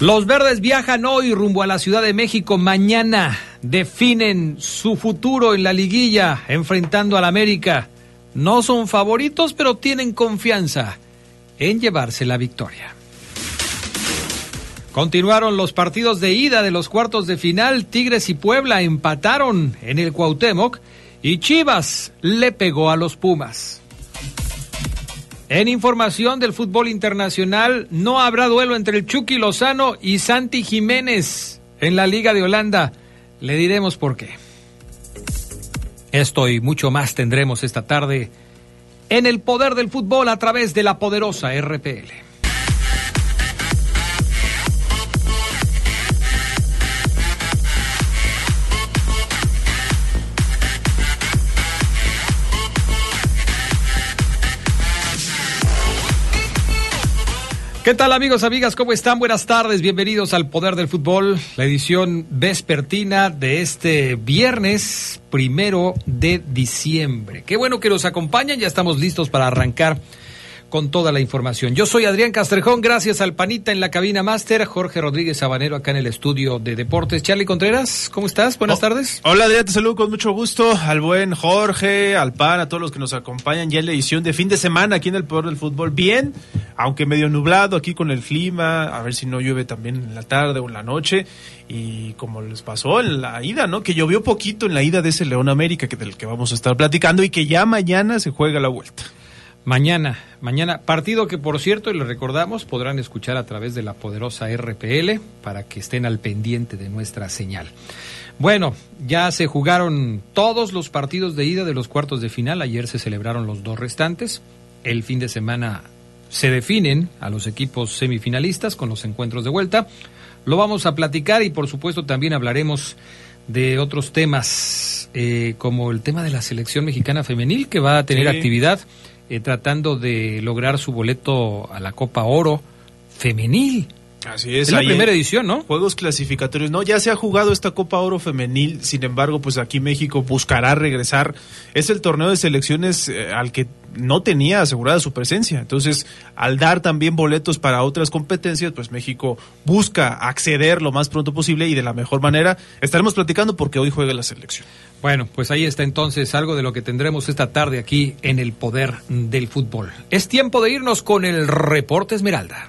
Los verdes viajan hoy rumbo a la Ciudad de México. Mañana definen su futuro en la liguilla, enfrentando al América. No son favoritos, pero tienen confianza en llevarse la victoria. Continuaron los partidos de ida de los cuartos de final. Tigres y Puebla empataron en el Cuauhtémoc y Chivas le pegó a los Pumas. En información del fútbol internacional, no habrá duelo entre el Chucky Lozano y Santi Jiménez en la Liga de Holanda. Le diremos por qué. Esto y mucho más tendremos esta tarde en el poder del fútbol a través de la poderosa RPL. ¿Qué tal amigos, amigas? ¿Cómo están? Buenas tardes, bienvenidos al Poder del Fútbol, la edición vespertina de este viernes primero de diciembre. Qué bueno que nos acompañan, ya estamos listos para arrancar con toda la información. Yo soy Adrián Castrejón, gracias al Panita en la cabina máster, Jorge Rodríguez Sabanero acá en el estudio de deportes. Charlie Contreras, ¿cómo estás? Buenas oh, tardes. Hola Adrián, te saludo con mucho gusto al buen Jorge, al Pan, a todos los que nos acompañan ya en la edición de fin de semana aquí en el Poder del Fútbol. Bien, aunque medio nublado aquí con el clima, a ver si no llueve también en la tarde o en la noche. Y como les pasó en la ida, ¿no? Que llovió poquito en la ida de ese León América que del que vamos a estar platicando y que ya mañana se juega la vuelta. Mañana, mañana, partido que por cierto, y lo recordamos, podrán escuchar a través de la poderosa RPL para que estén al pendiente de nuestra señal. Bueno, ya se jugaron todos los partidos de ida de los cuartos de final, ayer se celebraron los dos restantes, el fin de semana se definen a los equipos semifinalistas con los encuentros de vuelta, lo vamos a platicar y por supuesto también hablaremos de otros temas, eh, como el tema de la selección mexicana femenil que va a tener actividad eh, tratando de lograr su boleto a la Copa Oro femenil. Así es. Es la primera edición, ¿no? Juegos clasificatorios. No, ya se ha jugado esta Copa Oro femenil. Sin embargo, pues aquí México buscará regresar. Es el torneo de selecciones eh, al que no tenía asegurada su presencia. Entonces, al dar también boletos para otras competencias, pues México busca acceder lo más pronto posible y de la mejor manera. Estaremos platicando porque hoy juega la selección. Bueno, pues ahí está entonces algo de lo que tendremos esta tarde aquí en el poder del fútbol. Es tiempo de irnos con el reporte Esmeralda.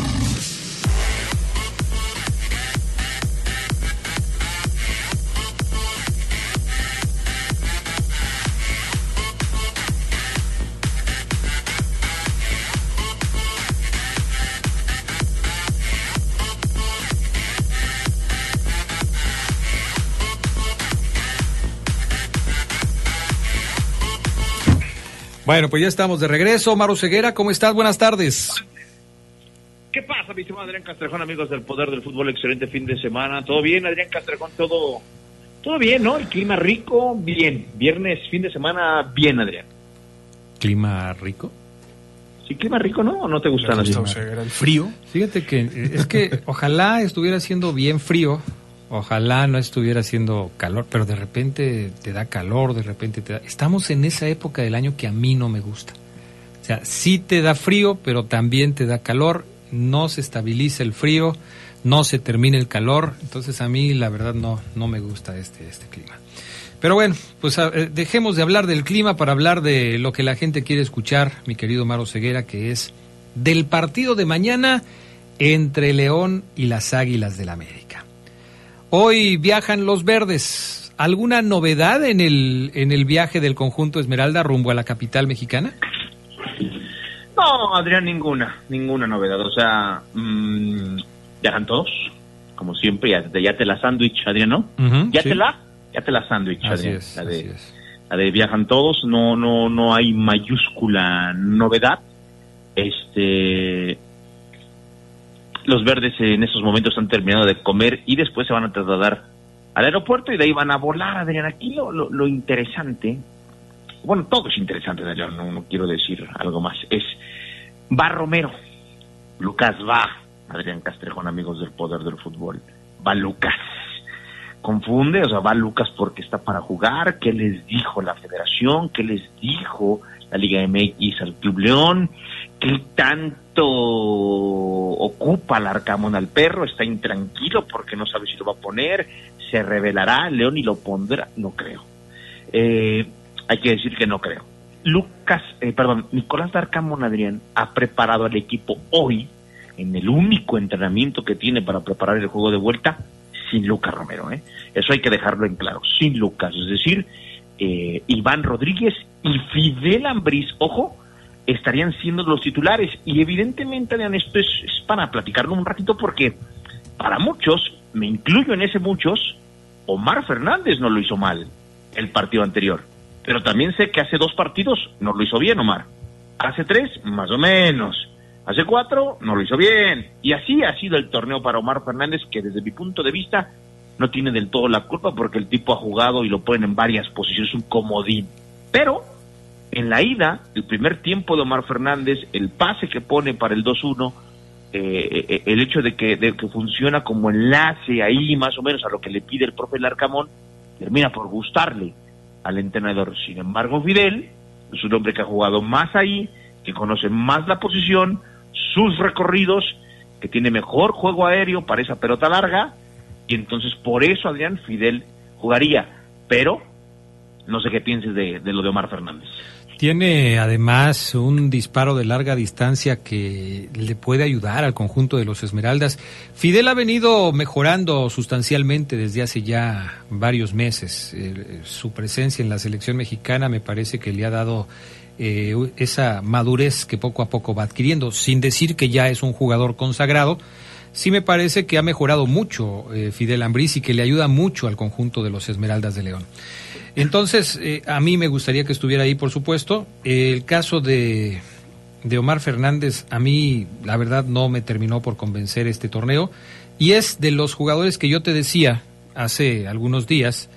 Bueno, pues ya estamos de regreso. Maro Ceguera, ¿cómo estás? Buenas tardes. ¿Qué pasa, mi estimado Adrián Castrejón, amigos del Poder del Fútbol? Excelente fin de semana. ¿Todo bien, Adrián Castrejón? ¿Todo, todo bien, ¿no? El clima rico, bien. Viernes, fin de semana, bien, Adrián. ¿Clima rico? Sí, clima rico, ¿no? ¿O no te gusta, ¿Era el frío? Fíjate que eh, es que ojalá estuviera siendo bien frío Ojalá no estuviera haciendo calor, pero de repente te da calor, de repente te da... Estamos en esa época del año que a mí no me gusta. O sea, sí te da frío, pero también te da calor, no se estabiliza el frío, no se termina el calor, entonces a mí la verdad no, no me gusta este, este clima. Pero bueno, pues eh, dejemos de hablar del clima para hablar de lo que la gente quiere escuchar, mi querido Maro Ceguera, que es del partido de mañana entre León y las Águilas del la América. Hoy viajan los verdes. ¿Alguna novedad en el, en el viaje del conjunto Esmeralda rumbo a la capital mexicana? No, Adrián, ninguna, ninguna novedad. O sea, mmm, viajan todos, como siempre, ya, ya te la sándwich, Adrián, ¿no? ya te la, ya te la sándwich, Adrián. la, de, la de viajan todos, no, no, no hay mayúscula novedad. Este, los verdes en estos momentos han terminado de comer y después se van a trasladar al aeropuerto y de ahí van a volar, Adrián. Aquí lo, lo, interesante, bueno, todo es interesante, Adrián, no, no, quiero decir algo más, es va Romero, Lucas va, Adrián Castrejón, amigos del poder del fútbol, va Lucas. Confunde, o sea, va Lucas porque está para jugar, ¿qué les dijo la federación? ¿Qué les dijo la Liga MX al Club León? ¿Qué tanto ocupa el Arcamón al perro? Está intranquilo porque no sabe si lo va a poner, se revelará León y lo pondrá, no creo. Eh, hay que decir que no creo. Lucas, eh, perdón, Nicolás Darcamón Adrián ha preparado al equipo hoy en el único entrenamiento que tiene para preparar el juego de vuelta sin Lucas Romero. ¿eh? Eso hay que dejarlo en claro, sin Lucas. Es decir, eh, Iván Rodríguez y Fidel Ambriz, ojo, estarían siendo los titulares. Y evidentemente, Adrián, esto es, para platicarlo un ratito porque para muchos, me incluyo en ese muchos, Omar Fernández no lo hizo mal el partido anterior. Pero también sé que hace dos partidos no lo hizo bien, Omar. Hace tres, más o menos. Hace cuatro, no lo hizo bien. Y así ha sido el torneo para Omar Fernández, que desde mi punto de vista no tiene del todo la culpa porque el tipo ha jugado y lo ponen en varias posiciones, un comodín. Pero en la ida, el primer tiempo de Omar Fernández, el pase que pone para el 2-1, eh, eh, el hecho de que, de que funciona como enlace ahí más o menos a lo que le pide el profe Larcamón, termina por gustarle al entrenador. Sin embargo, Fidel es un hombre que ha jugado más ahí, que conoce más la posición, sus recorridos, que tiene mejor juego aéreo para esa pelota larga, y entonces por eso Adrián Fidel jugaría. Pero no sé qué pienses de, lo de Omar Fernández. Tiene además un disparo de larga distancia que le puede ayudar al conjunto de los Esmeraldas. Fidel ha venido mejorando sustancialmente desde hace ya varios meses. Eh, su presencia en la selección mexicana me parece que le ha dado eh, esa madurez que poco a poco va adquiriendo, sin decir que ya es un jugador consagrado. Sí me parece que ha mejorado mucho eh, Fidel Ambriz y que le ayuda mucho al conjunto de los Esmeraldas de León. Entonces, eh, a mí me gustaría que estuviera ahí, por supuesto. el caso de, de Omar Fernández, a mí, la verdad, no me terminó por convencer este torneo. Y es de los jugadores que yo te decía hace algunos días,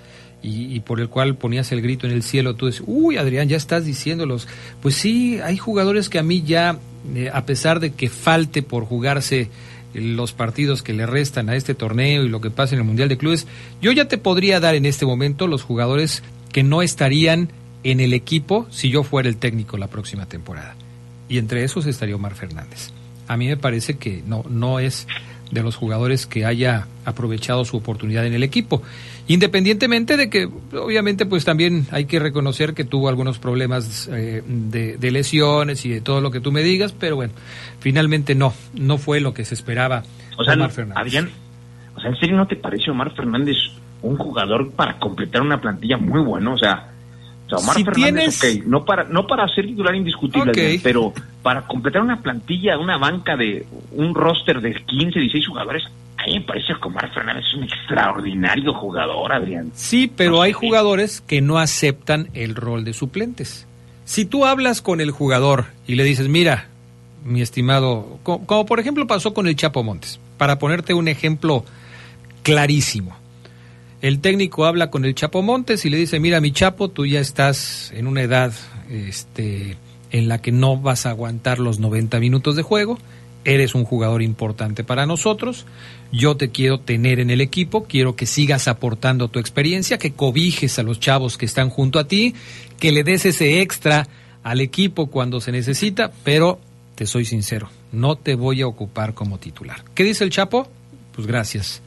y, por el cual ponías el grito en el cielo, tú dices, uy, Adrián, ya estás diciéndolos. Pues sí, hay jugadores que a mí ya, eh, a pesar de que falte por jugarse los partidos que le restan a este torneo y lo que pasa en el Mundial de Clubes, yo ya te podría dar en este momento los jugadores que no estarían en el equipo si yo fuera el técnico la próxima temporada. Y entre esos estaría Omar Fernández. A mí me parece que no, no es de los jugadores que haya aprovechado su oportunidad en el equipo. Independientemente de que, obviamente, pues también hay que reconocer que tuvo algunos problemas eh, de, lesiones y de todo lo que tú me digas, pero bueno, finalmente no, no fue lo que se esperaba o sea, Omar Fernández. o sea, ¿en serio no te parece Omar Fernández un jugador para completar una plantilla muy bueno? O sea, Omar Fernández, no para, no para ser titular indiscutible, pero para completar una plantilla, una banca de un roster de 15, 16 jugadores, a mí me parece que Omar Fernández es un extraordinario jugador, Adrián. Sí, pero hay jugadores que no aceptan el rol de suplentes. Si tú hablas con el jugador y le dices, mira, mi estimado, como, por ejemplo pasó con el Chapo Montes, para ponerte un ejemplo clarísimo. El técnico habla con el Chapo Montes y le dice, mira mi Chapo, tú ya estás en una edad este, en la que no vas a aguantar los 90 minutos de juego, eres un jugador importante para nosotros, yo te quiero tener en el equipo, quiero que sigas aportando tu experiencia, que cobijes a los chavos que están junto a ti, que le des ese extra al equipo cuando se necesita, pero te soy sincero, no te voy a ocupar como titular. ¿Qué dice el Chapo? Pues gracias.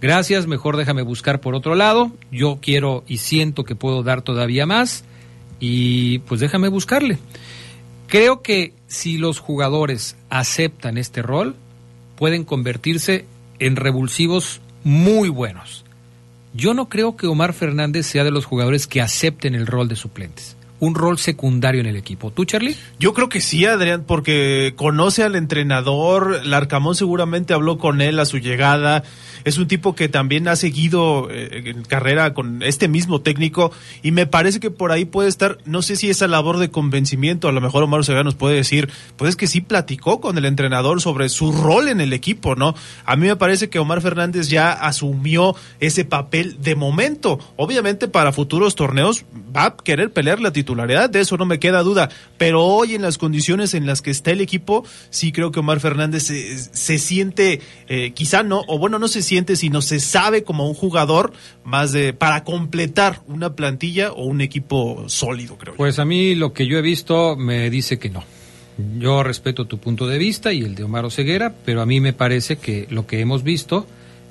Gracias, mejor déjame buscar por otro lado. Yo quiero y siento que puedo dar todavía más y pues déjame buscarle. Creo que si los jugadores aceptan este rol, pueden convertirse en revulsivos muy buenos. Yo no creo que Omar Fernández sea de los jugadores que acepten el rol de suplentes un rol secundario en el equipo. ¿Tú, Charlie? Yo creo que sí, Adrián, porque conoce al entrenador, Larcamón seguramente habló con él a su llegada, es un tipo que también ha seguido eh, en carrera con este mismo técnico y me parece que por ahí puede estar, no sé si esa labor de convencimiento, a lo mejor Omar Segura nos puede decir, pues es que sí platicó con el entrenador sobre su rol en el equipo, ¿no? A mí me parece que Omar Fernández ya asumió ese papel de momento. Obviamente para futuros torneos va a querer pelear la titularidad, de eso no me queda duda, pero hoy en las condiciones en las que está el equipo, sí creo que Omar Fernández se, siente, eh, quizá no, o bueno, no se siente sino se sabe como un jugador más de para completar una plantilla o un equipo sólido, creo. Pues a mí lo que yo he visto me dice que no. Yo respeto tu punto de vista y el de Omar Oseguera, pero a mí me parece que lo que hemos visto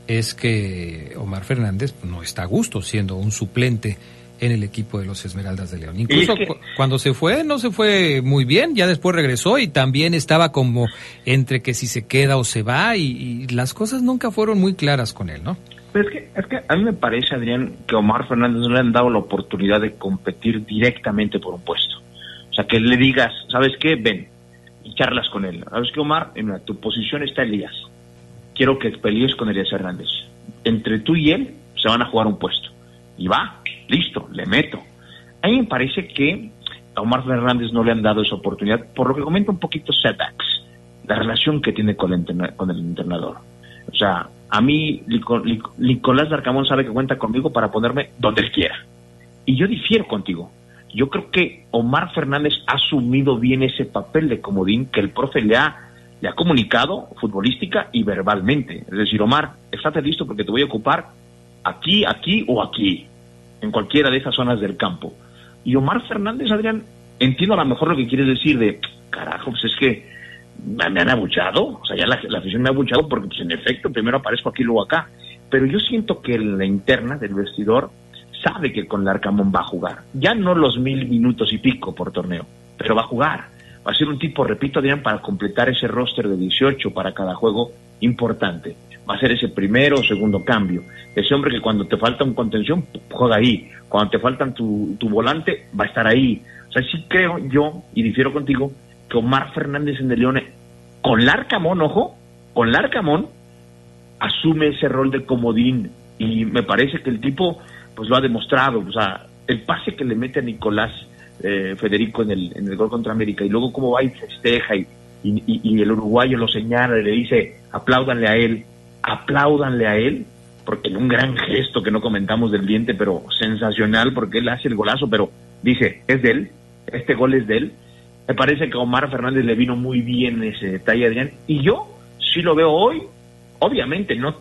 es que Omar Fernández no está a gusto siendo un suplente en el equipo de los Esmeraldas de León. Incluso cuando se fue, no se fue muy bien, ya después regresó y también estaba como entre que si se queda o se va y, las cosas nunca fueron muy claras con él, ¿no? es que, es que a mí me parece, Adrián, que Omar Fernández no le han dado la oportunidad de competir directamente por un puesto. O sea, que le digas, ¿sabes qué? Ven y charlas con él. ¿Sabes qué, Omar? En tu posición está Elías. Quiero que pelees con Elías Hernández. Entre tú y él se van a jugar un puesto. Y va, listo, le meto. A mí me parece que a Omar Fernández no le han dado esa oportunidad, por lo que comenta un poquito Sedax, la relación que tiene con el, con el entrenador. O sea, a mí Nicolás Darcamón sabe que cuenta conmigo para ponerme donde él quiera. Y yo difiero contigo. Yo creo que Omar Fernández ha asumido bien ese papel de comodín que el profe le ha, le ha comunicado futbolística y verbalmente. Es decir, Omar, estate listo porque te voy a ocupar aquí, aquí o aquí en cualquiera de esas zonas del campo. Y Omar Fernández, Adrián, entiendo a lo mejor lo que quieres decir de, carajo, pues es que me, han abuchado, o sea, ya la, afición me ha abuchado porque, pues en efecto, primero aparezco aquí, luego acá. Pero yo siento que la interna del vestidor sabe que con Larcamón va a jugar. Ya no los mil minutos y pico por torneo, pero va a jugar. Va a ser un tipo, repito, Adrián, para completar ese roster de 18 para cada juego importante va a ser ese primero o segundo cambio. Ese hombre que cuando te falta un contención, juega ahí. Cuando te faltan tu, tu volante, va a estar ahí. O sea, sí creo yo, y difiero contigo, que Omar Fernández en De Leone, con Larcamón, ojo, con Larcamón, asume ese rol de comodín. Y me parece que el tipo, pues lo ha demostrado. O sea, el pase que le mete a Nicolás eh, Federico en el, en el gol contra América, y luego cómo va y festeja, y, y, el uruguayo lo señala y le dice, apláudanle a él apláudanle a él, porque en un gran gesto que no comentamos del diente, pero sensacional, porque él hace el golazo, pero dice, es de él, este gol es de él. Me parece que a Omar Fernández le vino muy bien ese detalle, Adrián, y yo sí lo veo hoy, obviamente no,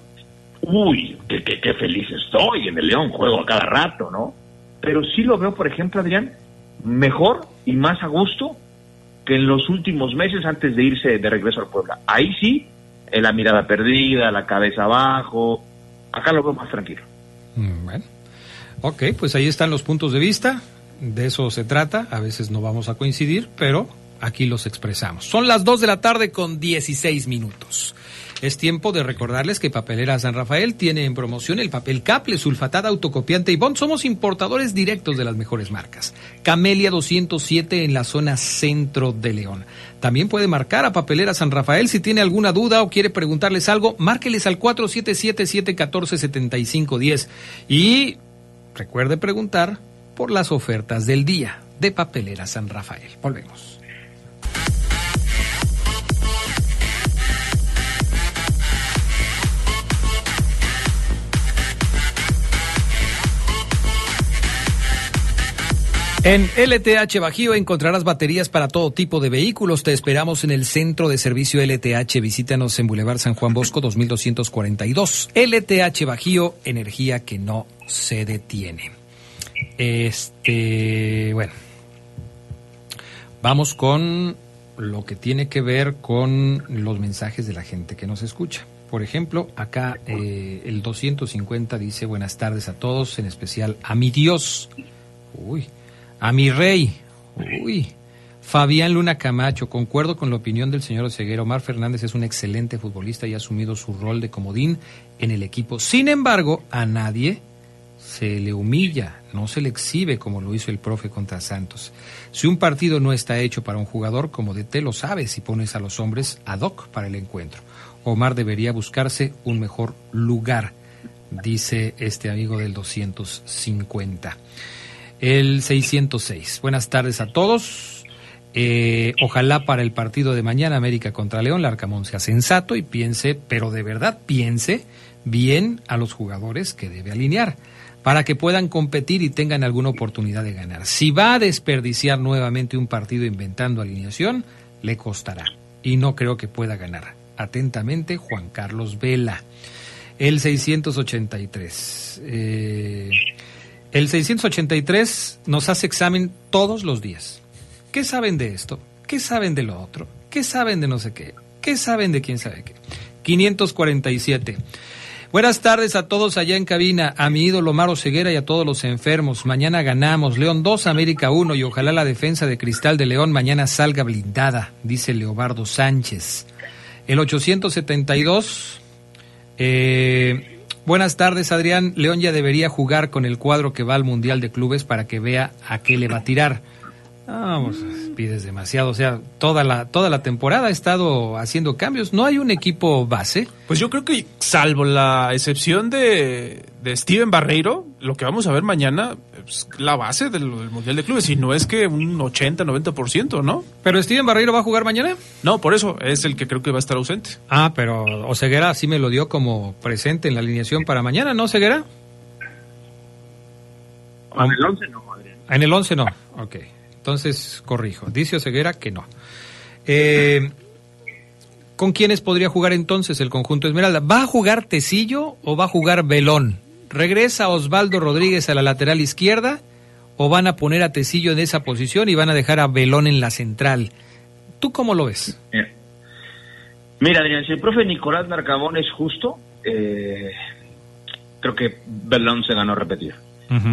uy, qué, qué, feliz estoy, en el León juego a cada rato, ¿no? Pero sí lo veo, por ejemplo, Adrián, mejor y más a gusto que en los últimos meses antes de irse de regreso al Puebla. Ahí sí la mirada perdida, la cabeza abajo. Acá lo veo más tranquilo. Mm, bueno, ok, pues ahí están los puntos de vista. De eso se trata. A veces no vamos a coincidir, pero aquí los expresamos. Son las 2 de la tarde con 16 minutos. Es tiempo de recordarles que Papelera San Rafael tiene en promoción el papel Caple, sulfatada, autocopiante y bond. Somos importadores directos de las mejores marcas. Camelia 207 en la zona centro de León. También puede marcar a Papelera San Rafael si tiene alguna duda o quiere preguntarles algo, márqueles al 477-714-7510 y recuerde preguntar por las ofertas del día de Papelera San Rafael. Volvemos. En LTH Bajío encontrarás baterías para todo tipo de vehículos. Te esperamos en el centro de servicio LTH. Visítanos en Boulevard San Juan Bosco 2242. LTH Bajío, energía que no se detiene. Este, bueno. Vamos con lo que tiene que ver con los mensajes de la gente que nos escucha. Por ejemplo, acá eh, el 250 dice buenas tardes a todos, en especial a mi Dios. Uy, a mi rey. Uy. Fabián Luna Camacho, concuerdo con la opinión del señor Oseguera. Omar Fernández es un excelente futbolista y ha asumido su rol de comodín en el equipo. Sin embargo, a nadie se le humilla, no se le exhibe como lo hizo el profe contra Santos. Si un partido no está hecho para un jugador, como de te lo sabes si pones a los hombres ad hoc para el encuentro. Omar debería buscarse un mejor lugar, dice este amigo del 250. El 606. Buenas tardes a todos. Eh, ojalá para el partido de mañana América contra León, Larcamón sea sensato y piense, pero de verdad piense bien a los jugadores que debe alinear para que puedan competir y tengan alguna oportunidad de ganar. Si va a desperdiciar nuevamente un partido inventando alineación, le costará y no creo que pueda ganar. Atentamente, Juan Carlos Vela. El 683. Eh, el 683 nos hace examen todos los días. ¿Qué saben de esto? ¿Qué saben de lo otro? ¿Qué saben de no sé qué? ¿Qué saben de quién sabe qué? 547. Buenas tardes a todos allá en cabina, a mi ídolo Maro Ceguera y a todos los enfermos. Mañana ganamos. León 2, América 1 y ojalá la defensa de Cristal de León mañana salga blindada, dice Leobardo Sánchez. El 872. Eh, buenas tardes, Adrián. León ya debería jugar con el cuadro que va al Mundial de Clubes para que vea a qué le va a tirar. Vamos, pides demasiado. O sea, toda la, toda la temporada ha estado haciendo cambios. ¿No hay un equipo base? Pues yo creo que, salvo la excepción de, de Steven Barreiro, lo que vamos a ver mañana es la base del, del Mundial de Clubes. Y no es que un 80, 90%, ¿no? ¿Pero Steven Barreiro va a jugar mañana? No, por eso es el que creo que va a estar ausente. Ah, pero Oseguera sí me lo dio como presente en la alineación para mañana, ¿no, Oseguera? En el 11 no, Adrián. En el 11 no. Ok. Entonces, corrijo. Dice Oseguera que no. Eh, ¿Con quiénes podría jugar entonces el conjunto Esmeralda? ¿Va a jugar Tecillo o va a jugar Belón? ¿Regresa Osvaldo Rodríguez a la lateral izquierda o van a poner a Tecillo en esa posición y van a dejar a Belón en la central? ¿Tú cómo lo ves? Mira, Adrián, si el profe Nicolás Narcabón es justo, eh, creo que Belón se ganó repetir.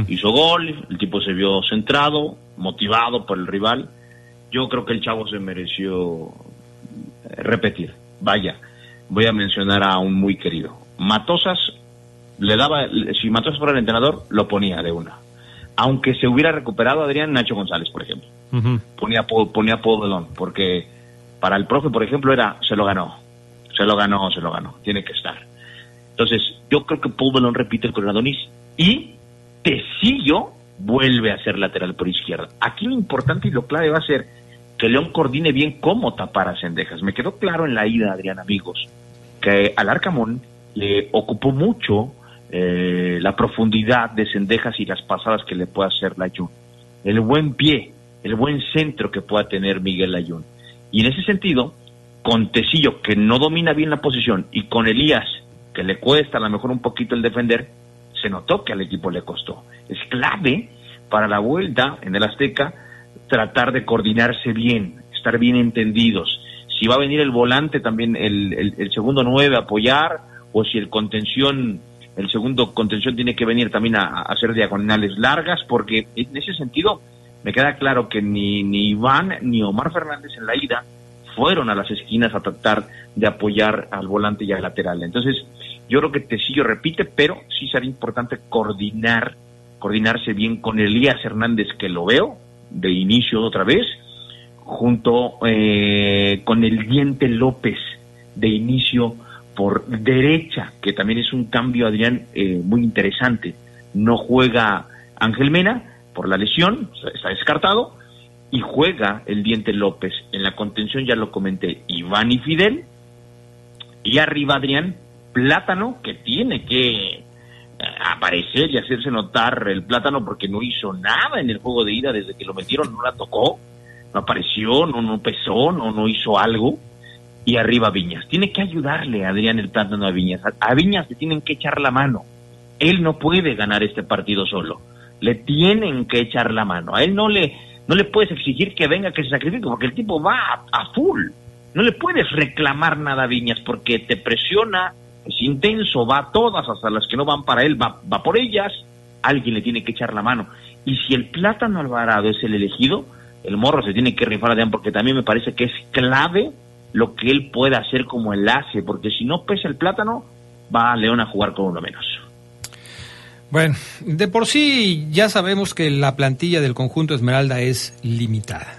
Hizo gol, el tipo se vio centrado, motivado por el rival. Yo creo que el chavo se mereció eh, repetir. Vaya, voy a mencionar a un muy querido. Matosas le daba, si Matosas fuera el entrenador, lo ponía de una. Aunque se hubiera recuperado Adrián Nacho González, por ejemplo. Ponía, po- ponía Paul Belón, porque para el profe, por ejemplo, era, se lo ganó, se lo ganó, se lo ganó, tiene que estar. Entonces, yo creo que Paul Belón repite con Adonis y Tecillo vuelve a ser lateral por izquierda. Aquí lo importante y lo clave va a ser que León coordine bien cómo tapar a Cendejas. Me quedó claro en la ida, Adrián, amigos, que al Arcamón le ocupó mucho eh, la profundidad de Cendejas y las pasadas que le pueda hacer Layún. El buen pie, el buen centro que pueda tener Miguel Layún. Y en ese sentido, con Tecillo, que no domina bien la posición, y con Elías, que le cuesta a lo mejor un poquito el defender, se notó que al equipo le costó. Es clave para la vuelta en el Azteca tratar de coordinarse bien, estar bien entendidos. Si va a venir el volante también, el, el- segundo nueve apoyar, o si el contención, el segundo contención tiene que venir también a, a hacer diagonales largas, porque en ese sentido me queda claro que ni, ni Iván ni Omar Fernández en la ida fueron a las esquinas a tratar de apoyar al volante y al lateral. Entonces, yo creo que Tecillo repite, pero sí será importante coordinar, coordinarse bien con Elías Hernández, que lo veo de inicio otra vez, junto eh, con el Diente López de inicio por derecha, que también es un cambio, Adrián, eh, muy interesante. No juega Ángel Mena por la lesión, está descartado, y juega el Diente López. En la contención ya lo comenté, Iván y Fidel, y arriba Adrián, Plátano, que tiene que eh, aparecer y hacerse notar el Plátano porque no hizo nada en el juego de ida desde que lo metieron, no la tocó, no apareció, no, no pesó, no, no hizo algo. Y arriba Viñas. Tiene que ayudarle Adrián el Plátano a Viñas. A, a Viñas le tienen que echar la mano. Él no puede ganar este partido solo. Le tienen que echar la mano. A él no le, no le puedes exigir que venga, que se sacrifique, porque el tipo va a, full. No le puedes reclamar nada a Viñas porque te presiona, es intenso, va a todas, hasta las que no van para él, va, va por ellas. Alguien le tiene que echar la mano. Y si el Plátano Alvarado es el elegido, el morro se tiene que rifar Adrián porque también me parece que es clave lo que él pueda hacer como enlace, porque si no pesa el plátano, va a León a jugar con uno menos. Bueno, de por sí ya sabemos que la plantilla del conjunto Esmeralda es limitada.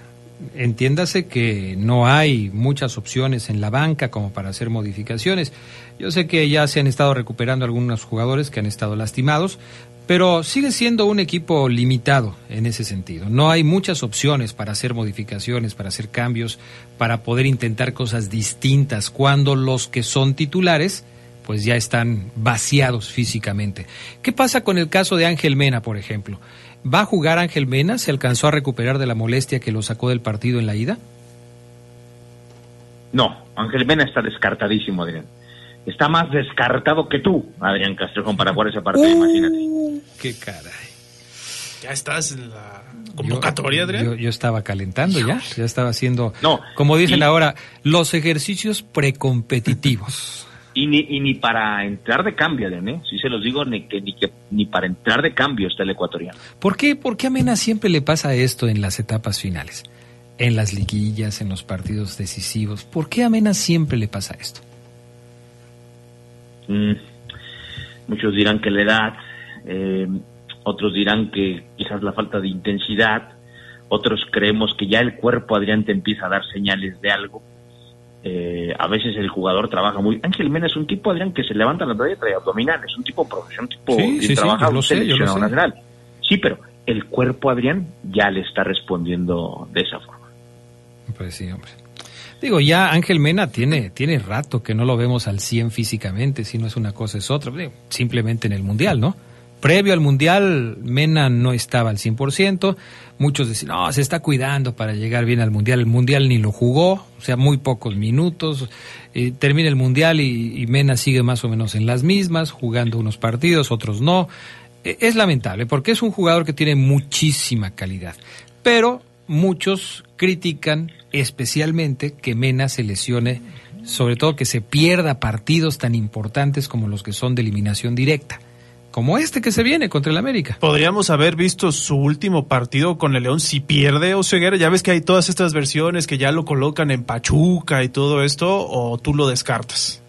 Entiéndase que no hay muchas opciones en la banca como para hacer modificaciones. Yo sé que ya se han estado recuperando algunos jugadores que han estado lastimados, pero sigue siendo un equipo limitado en ese sentido. No hay muchas opciones para hacer modificaciones, para hacer cambios, para poder intentar cosas distintas cuando los que son titulares pues ya están vaciados físicamente. ¿Qué pasa con el caso de Ángel Mena, por ejemplo? ¿Va a jugar Ángel Mena? ¿Se alcanzó a recuperar de la molestia que lo sacó del partido en la ida? No, Ángel Mena está descartadísimo, Adrián. Está más descartado que tú, Adrián Castrejón, para jugar ese partido, imagínate. ¡Qué caray! Ya estás en la convocatoria, Adrián. Yo, yo, estaba calentando ya, ya estaba haciendo, No, como dicen y- ahora, los ejercicios precompetitivos. Y ni, y ni para entrar de cambio, Adrián, ¿eh? Sí se los digo, ni, que, ni, que, ni para entrar de cambio está el ecuatoriano. ¿Por qué, ¿Por qué a Mena siempre le pasa esto en las etapas finales? En las liguillas, en los partidos decisivos. ¿Por qué a Mena siempre le pasa esto? Mm, muchos dirán que la edad, eh, otros dirán que quizás la falta de intensidad, otros creemos que ya el cuerpo, Adrián, te empieza a dar señales de algo. Eh, a veces el jugador trabaja muy... Ángel Mena es un tipo, Adrián, que se levanta la y trae abdominal, es un tipo profesional, un tipo Sí, seleccionado nacional. Sí, pero el cuerpo, Adrián, ya le está respondiendo de esa forma. Pues sí, hombre. Digo, ya Ángel Mena tiene, tiene rato que no lo vemos al 100 físicamente, si no es una cosa es otra. Simplemente en el Mundial, ¿no? Previo al Mundial, Mena no estaba al 100%. Muchos decían, no, se está cuidando para llegar bien al Mundial. El Mundial ni lo jugó, o sea, muy pocos minutos. Eh, termina el Mundial y, Mena sigue más o menos en las mismas, jugando unos partidos, otros no. Eh, Es lamentable, porque es un jugador que tiene muchísima calidad. Pero muchos critican especialmente que Mena se lesione, sobre todo que se pierda partidos tan importantes como los que son de eliminación directa, como este que se viene contra el América. Podríamos haber visto su último partido con el León si pierde Oseguera. Ya ves que hay todas estas versiones que ya lo colocan en Pachuca y todo esto, o tú lo descartas.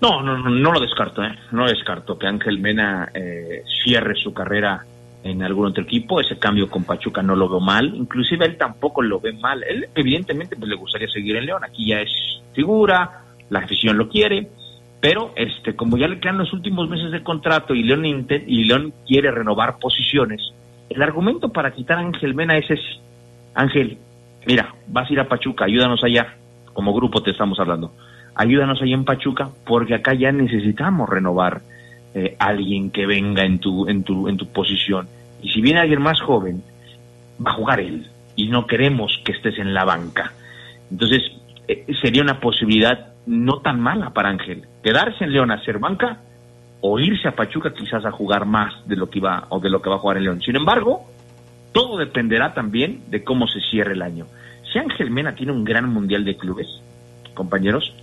No, no, no, no lo descarto, ¿eh? No descarto que Ángel Mena eh, cierre su carrera en algún otro equipo. Ese cambio con Pachuca no lo veo mal. Inclusive él tampoco lo ve mal. Él evidentemente pues, le gustaría seguir en León. Aquí ya es figura, la afición lo quiere. Pero este, como ya le quedan los últimos meses de contrato y León, y León quiere renovar posiciones, el argumento para quitar a Ángel Mena es ese. Ángel, mira, vas a ir a Pachuca, ayúdanos allá. Como grupo te estamos hablando. Ayúdanos allá en Pachuca porque acá ya necesitamos renovar eh, alguien que venga en tu, en, tu, en tu posición. Y si viene alguien más joven, va a jugar él. Y no queremos que estés en la banca. Entonces, eh, sería una posibilidad no tan mala para Ángel. Quedarse en León a hacer banca o irse a Pachuca quizás a jugar más de lo que iba o de lo que va a jugar en León. Sin embargo, todo dependerá también de cómo se cierre el año. Si Ángel Mena tiene un gran mundial de clubes, compañeros,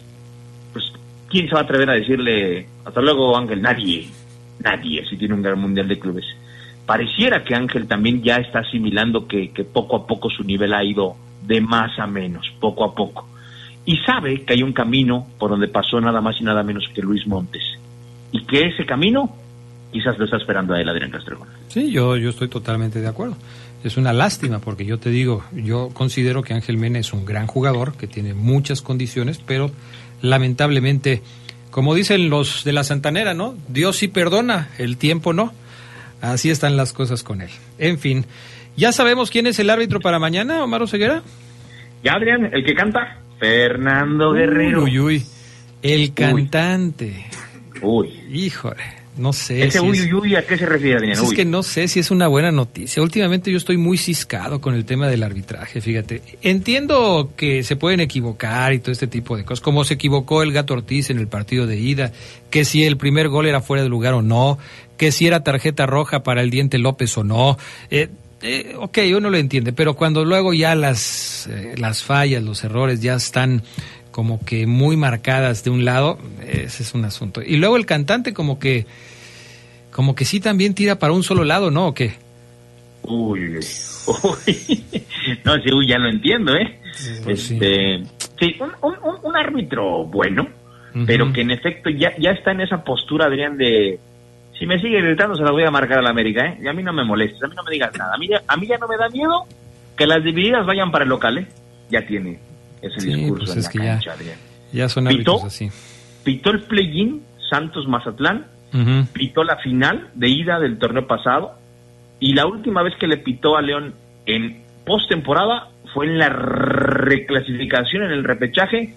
pues ¿quién se va a atrever a decirle hasta luego Ángel? Nadie, nadie si tiene un gran mundial de clubes. Pareciera que Ángel también ya está asimilando que poco a poco su nivel ha ido de más a menos, poco a poco. Y sabe que hay un camino por donde pasó nada más y nada menos que Luis Montes. Y que ese camino quizás lo está esperando a él, Adrián Castrejón. Sí, yo, yo estoy totalmente de acuerdo. Es una lástima porque yo te digo, yo considero que Ángel Mena es un gran jugador, que tiene muchas condiciones, pero lamentablemente, como dicen los de la Santanera, ¿no? Dios sí perdona, el tiempo no. Así están las cosas con él. En fin, ¿ya sabemos quién es el árbitro para mañana, Omar Ceguera? Ya, Adrián, el que canta, Fernando Guerrero. Uy, uy, el cantante. Uy. Híjole, no sé. Ese si uy, es- uy, uy, ¿a qué se refiere, Adrián? Pues es Uy. que no sé si es una buena noticia. Últimamente yo estoy muy ciscado con el tema del arbitraje, fíjate. Entiendo que se pueden equivocar y todo este tipo de cosas, como se equivocó el Gato Ortiz en el partido de ida, que si el primer gol era fuera de lugar o no, que si era tarjeta roja para el Diente López o no. Eh, eh, ok, uno lo entiende, pero cuando luego ya las, eh, las fallas, los errores ya están como que muy marcadas de un lado, ese es un asunto. Y luego el cantante como que como que sí también tira para un solo lado, ¿no? ¿O qué? Uy, uy, no, sí, uy, ya lo entiendo, ¿eh? Pues sí. este, sí, un, un- un- un árbitro bueno, pero que en efecto ya, ya está en esa postura, Adrián, de si me sigue gritando se la voy a marcar a la América, ¿eh? Y a mí no me molestes, a mí no me digas nada. A mí, ya, a mí ya no me da miedo que las divididas vayan para el local, ¿eh? Ya tiene ese Sí, discurso pues en es la que ya- cancha, Adrián. Ya son ¿Pitó? árbitros así. Pitó el play-in Santos-Mazatlán, Ujú. pitó la final de ida del torneo pasado y la última vez que le pitó a León en postemporada fue en la reclasificación en el repechaje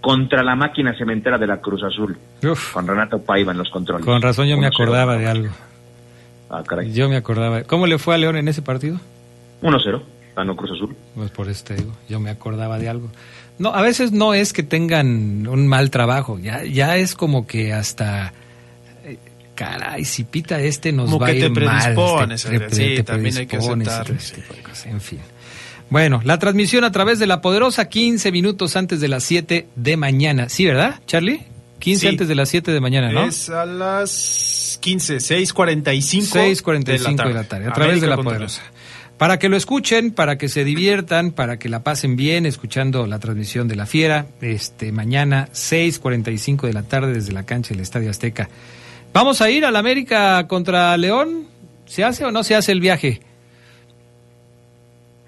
contra la máquina cementera de la Cruz Azul Uf, con Renato Paiva en los controles. con razón yo me 1-0. acordaba de algo. Ah, caray. Yo me acordaba. ¿Cómo le fue a León en ese partido? 1-0, ganó Cruz Azul. Pues por este digo, yo me acordaba de algo. No, a veces no es que tengan un mal trabajo, ya, ya es como que hasta, eh, caray, si pita este nos Como va que a ir te mal. predispones, te- Adrián, te- sí, te también hay que predispones y todo aceptarlo, ese sí. tipo de cosas, en fin. Bueno, la transmisión a través de la poderosa 15 minutos antes de las 7 de mañana. ¿Sí, verdad, Charlie? 15 Sí. antes de las 7 de mañana, ¿no? Es a las 15, 6.45 6:45 de la tarde, a través de la poderosa. Para que lo escuchen, para que se diviertan, para que la pasen bien escuchando la transmisión de la Fiera, este mañana 6:45 de la tarde desde la cancha del Estadio Azteca. Vamos a ir a la América contra León. ¿Se hace o no se hace el viaje?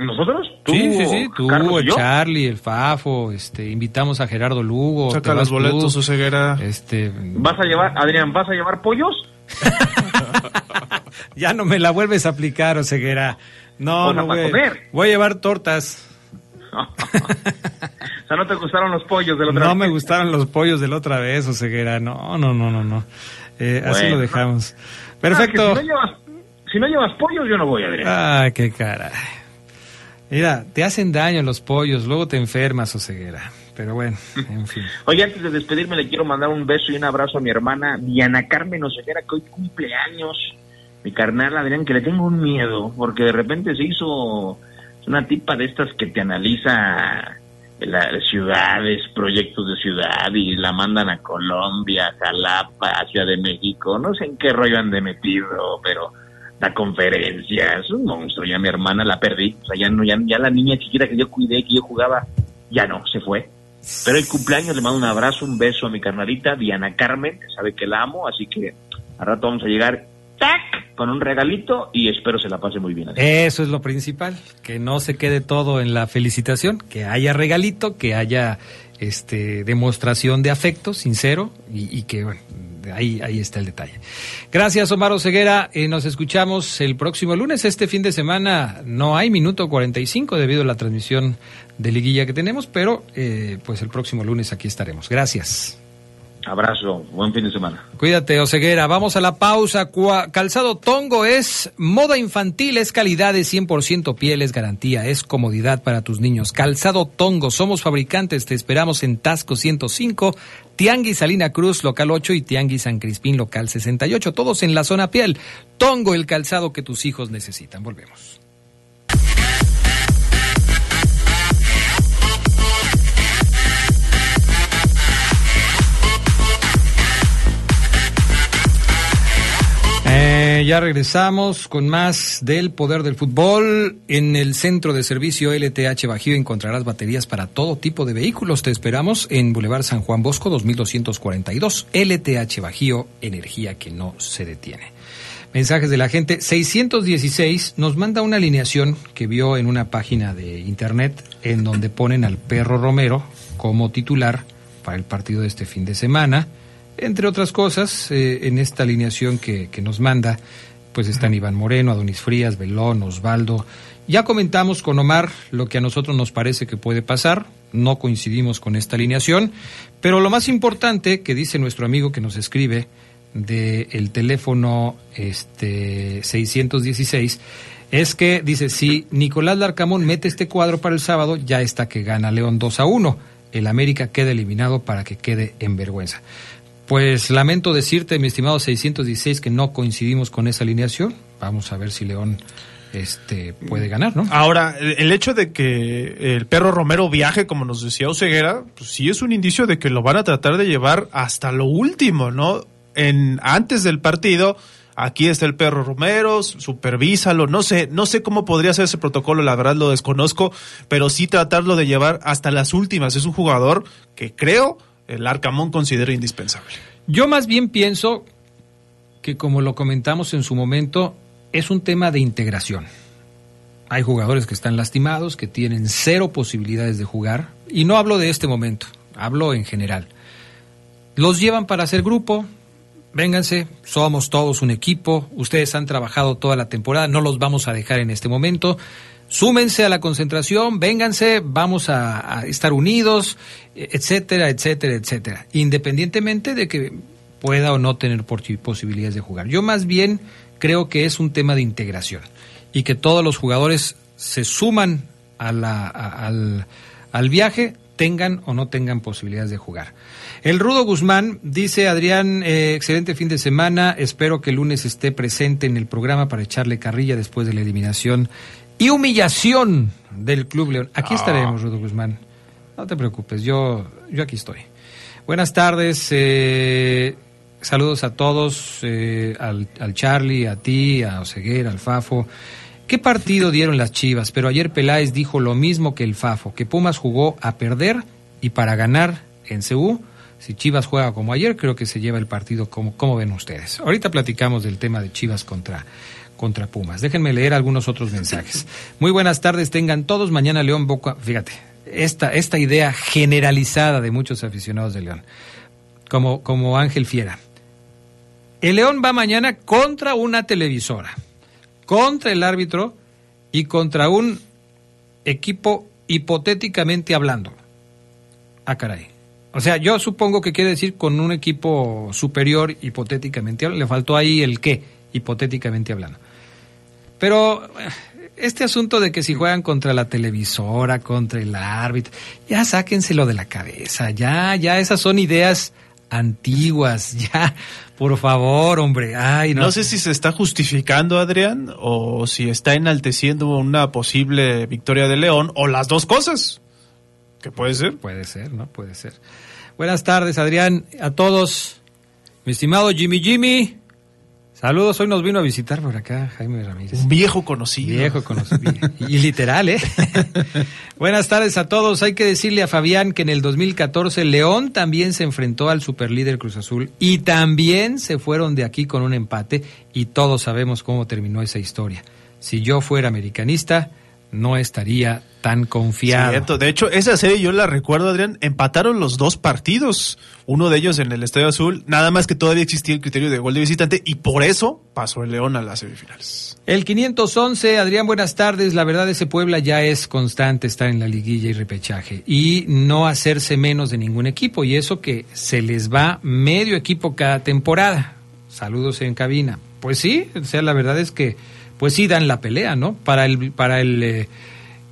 ¿Nosotros? ¿Tú, sí, sí, sí, tú, Carlos? Charlie, el Fafo, este, invitamos a Gerardo Lugo. Saca los boletos, tú, o ceguera. Este, ¿Vas a llevar, Adrián, vas a llevar pollos? ya no me la vuelves a aplicar, Oseguera. No, O sea, no voy, comer. voy a llevar tortas. o sea, ¿no te gustaron los pollos de la otra No vez? me gustaron los pollos de la otra vez, Oseguera. No, no, no, no, no. Eh, Así lo dejamos. Ah, Perfecto. si, no llevas, si no llevas pollos, yo no voy, Adrián. Ay, qué caray. Mira, te hacen daño los pollos, luego te enfermas, Oseguera. Pero bueno, en fin. Oye, antes de despedirme, le quiero mandar un beso y un abrazo a mi hermana Diana Carmen Oseguera, que hoy cumple años. Mi carnal Adrián, que le tengo un miedo, porque de repente se hizo una tipa de estas que te analiza ciudades, proyectos de ciudad, y la mandan a Colombia, Jalapa, Ciudad de México. No sé en qué rollo han de metido, pero la conferencia es un monstruo. Ya mi hermana la perdí. O sea, ya, no, ya, ya la niña chiquita que yo cuidé, que yo jugaba, ya no, se fue. Pero el cumpleaños le mando un abrazo, un beso a mi carnalita, Diana Carmen, que sabe que la amo, así que al rato vamos a llegar con un regalito y espero se la pase muy bien. Eso es lo principal, que no se quede todo en la felicitación, que haya regalito, que haya este demostración de afecto sincero y, y que bueno, ahí, ahí está el detalle. Gracias Omar Ceguera, nos escuchamos el próximo lunes. Este fin de semana no hay minuto 45 debido a la transmisión de liguilla que tenemos, pero eh, pues el próximo lunes aquí estaremos. Gracias. Abrazo, buen fin de semana. Cuídate, Oseguera. Vamos a la pausa. Calzado Tongo es moda infantil, es calidad de 100% piel, es garantía, es comodidad para tus niños. Calzado Tongo, somos fabricantes, te esperamos en Tasco 105, Tianguis Salina Cruz, local 8 y Tianguis San Crispín, local 68, todos en la zona piel. Tongo, el calzado que tus hijos necesitan. Volvemos. Ya regresamos con más del poder del fútbol. En el centro de servicio LTH Bajío encontrarás baterías para todo tipo de vehículos. Te esperamos en Boulevard San Juan Bosco 2242. LTH Bajío, energía que no se detiene. Mensajes de la gente. 616 nos manda una alineación que vio en una página de internet en donde ponen al perro Romero como titular para el partido de este fin de semana. Entre otras cosas, eh, en esta alineación que, que nos manda, pues están Iván Moreno, Adonis Frías, Belón, Osvaldo. Ya comentamos con Omar lo que a nosotros nos parece que puede pasar, no coincidimos con esta alineación, pero lo más importante que dice nuestro amigo que nos escribe del teléfono este 616 es que dice si Nicolás Larcamón mete este cuadro para el sábado ya está que gana León 2 a 1 el América queda eliminado para que quede en vergüenza pues lamento decirte, mi estimado 616, que no coincidimos con esa alineación. Vamos a ver si León este, puede ganar, ¿no? Ahora, el hecho de que el perro Romero viaje, como nos decía Oseguera, pues sí es un indicio de que lo van a tratar de llevar hasta lo último, ¿no? En, antes del partido aquí está el perro Romero, supervísalo, no sé, no sé cómo podría ser ese protocolo, la verdad lo desconozco, pero sí tratarlo de llevar hasta las últimas. Es un jugador que creo el Arcamón considera indispensable. Yo más bien pienso que como lo comentamos en su momento, es un tema de integración. Hay jugadores que están lastimados, que tienen cero posibilidades de jugar, y no hablo de este momento, hablo en general. Los llevan para hacer grupo, vénganse, somos todos un equipo, ustedes han trabajado toda la temporada, no los vamos a dejar en este momento, súmense a la concentración, vénganse, vamos a, estar unidos, etcétera, etcétera, etcétera, independientemente de que pueda o no tener posibilidades de jugar. Yo más bien creo que es un tema de integración y que todos los jugadores se suman a la, al, al viaje, tengan o no tengan posibilidades de jugar. El Rudo Guzmán dice, Adrián, eh, excelente fin de semana, espero que el lunes esté presente en el programa para echarle carrilla después de la eliminación y humillación del Club León. Aquí estaremos, Rudo Guzmán. No te preocupes, yo, yo aquí estoy. Buenas tardes, eh, saludos a todos, eh, al, al, Charlie, a ti, a Oseguera, al Fafo. ¿Qué partido dieron las Chivas? Pero ayer Peláez dijo lo mismo que el Fafo, que Pumas jugó a perder y para ganar en CU. Si Chivas juega como ayer, creo que se lleva el partido como, como ven ustedes. Ahorita platicamos del tema de Chivas contra, contra Pumas. Déjenme leer algunos otros mensajes. Muy buenas tardes, tengan todos. Mañana León Boca. Fíjate, esta, esta idea generalizada de muchos aficionados de León, como, como Ángel Fiera. El León va mañana contra una televisora, contra el árbitro y contra un equipo hipotéticamente hablando. Ah, caray. O sea, yo supongo que quiere decir con un equipo superior hipotéticamente hablando. Le faltó ahí el qué, hipotéticamente hablando. Pero este asunto de que si juegan contra la televisora, contra el árbitro, ya sáquenselo de la cabeza, ya, ya esas son ideas antiguas, ya, por favor, hombre. Ay, no. no sé si se está justificando, Adrián, o si está enalteciendo una posible victoria de León, o las dos cosas. ¿Qué puede ser? Puede ser, ¿no? Puede ser. Buenas tardes, Adrián, a todos. Mi estimado Jimmy Jimmy. Saludos, hoy nos vino a visitar por acá Jaime Ramírez. Un viejo conocido. Viejo conocido. y literal, ¿eh? Buenas tardes a todos. Hay que decirle a Fabián que en el 2014 León también se enfrentó al superlíder Cruz Azul y también se fueron de aquí con un empate y todos sabemos cómo terminó esa historia. Si yo fuera americanista, no estaría tan confiado. Cierto. De hecho, esa serie yo la recuerdo, Adrián, empataron los dos partidos, uno de ellos en el Estadio Azul, nada más que todavía existía el criterio de gol de visitante y por eso pasó el León a las semifinales. El 511, Adrián, buenas tardes. La verdad, ese Puebla ya es constante estar en la liguilla y repechaje y no hacerse menos de ningún equipo y eso que se les va medio equipo cada temporada. Saludos en cabina. Pues sí, o sea, la verdad es que pues sí dan la pelea, ¿no? Para el, para el eh,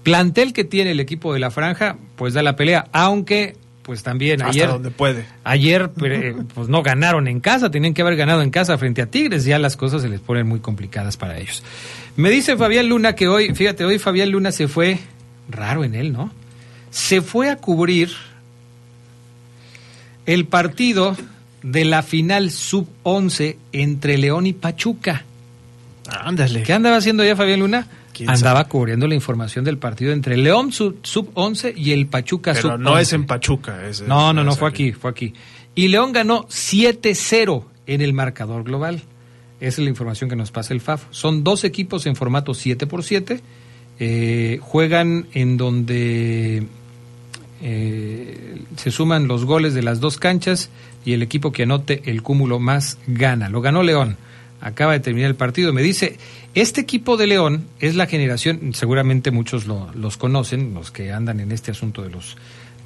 plantel que tiene el equipo de la franja, pues da la pelea, aunque pues también Hasta ayer donde puede. ayer eh, pues no ganaron en casa, tenían que haber ganado en casa frente a Tigres, ya las cosas se les ponen muy complicadas para ellos. Me dice Fabián Luna que hoy, fíjate, hoy Fabián Luna se fue, raro en él, ¿no? Se fue a cubrir el partido de la final sub-11 entre León y Pachuca. Ándale. ¿Qué andaba haciendo ya Fabián Luna? ¿Quién Andaba cubriendo la información del partido entre León sub, sub 11 y el Pachuca Pero sub no 11. es en Pachuca. es- No, no, no, fue aquí, fue aquí. Y León ganó 7-0 en el marcador global. Esa es la información que nos pasa el FAF. Son dos equipos en formato 7 por 7 eh, juegan en donde eh, se suman los goles de las dos canchas y el equipo que anote el cúmulo más gana. Lo ganó León. Acaba de terminar el partido. Me dice, este equipo de León es la generación, seguramente muchos lo- los conocen, los que andan en este asunto de los,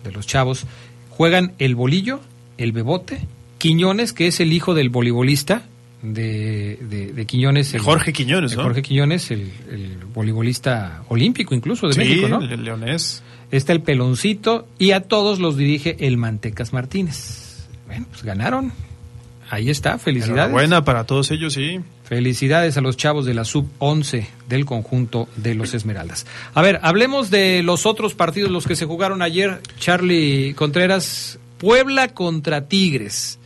de los chavos, juegan el bolillo, el bebote, Quiñones, que es el hijo del voleibolista de, de, de Quiñones. El- Jorge Quiñones, ¿no? Jorge Quiñones, el, el voleibolista olímpico incluso de Sí, México, ¿no? el leonés. Está el peloncito y a todos los dirige el Mantecas Martínez. Bueno, pues ganaron. Ahí está, felicidades. Buena para todos ellos, sí. Felicidades a los chavos de la sub-11 del conjunto de los Esmeraldas. A ver, hablemos de los otros partidos, los que se jugaron ayer. Charlie Contreras, Puebla contra Tigres.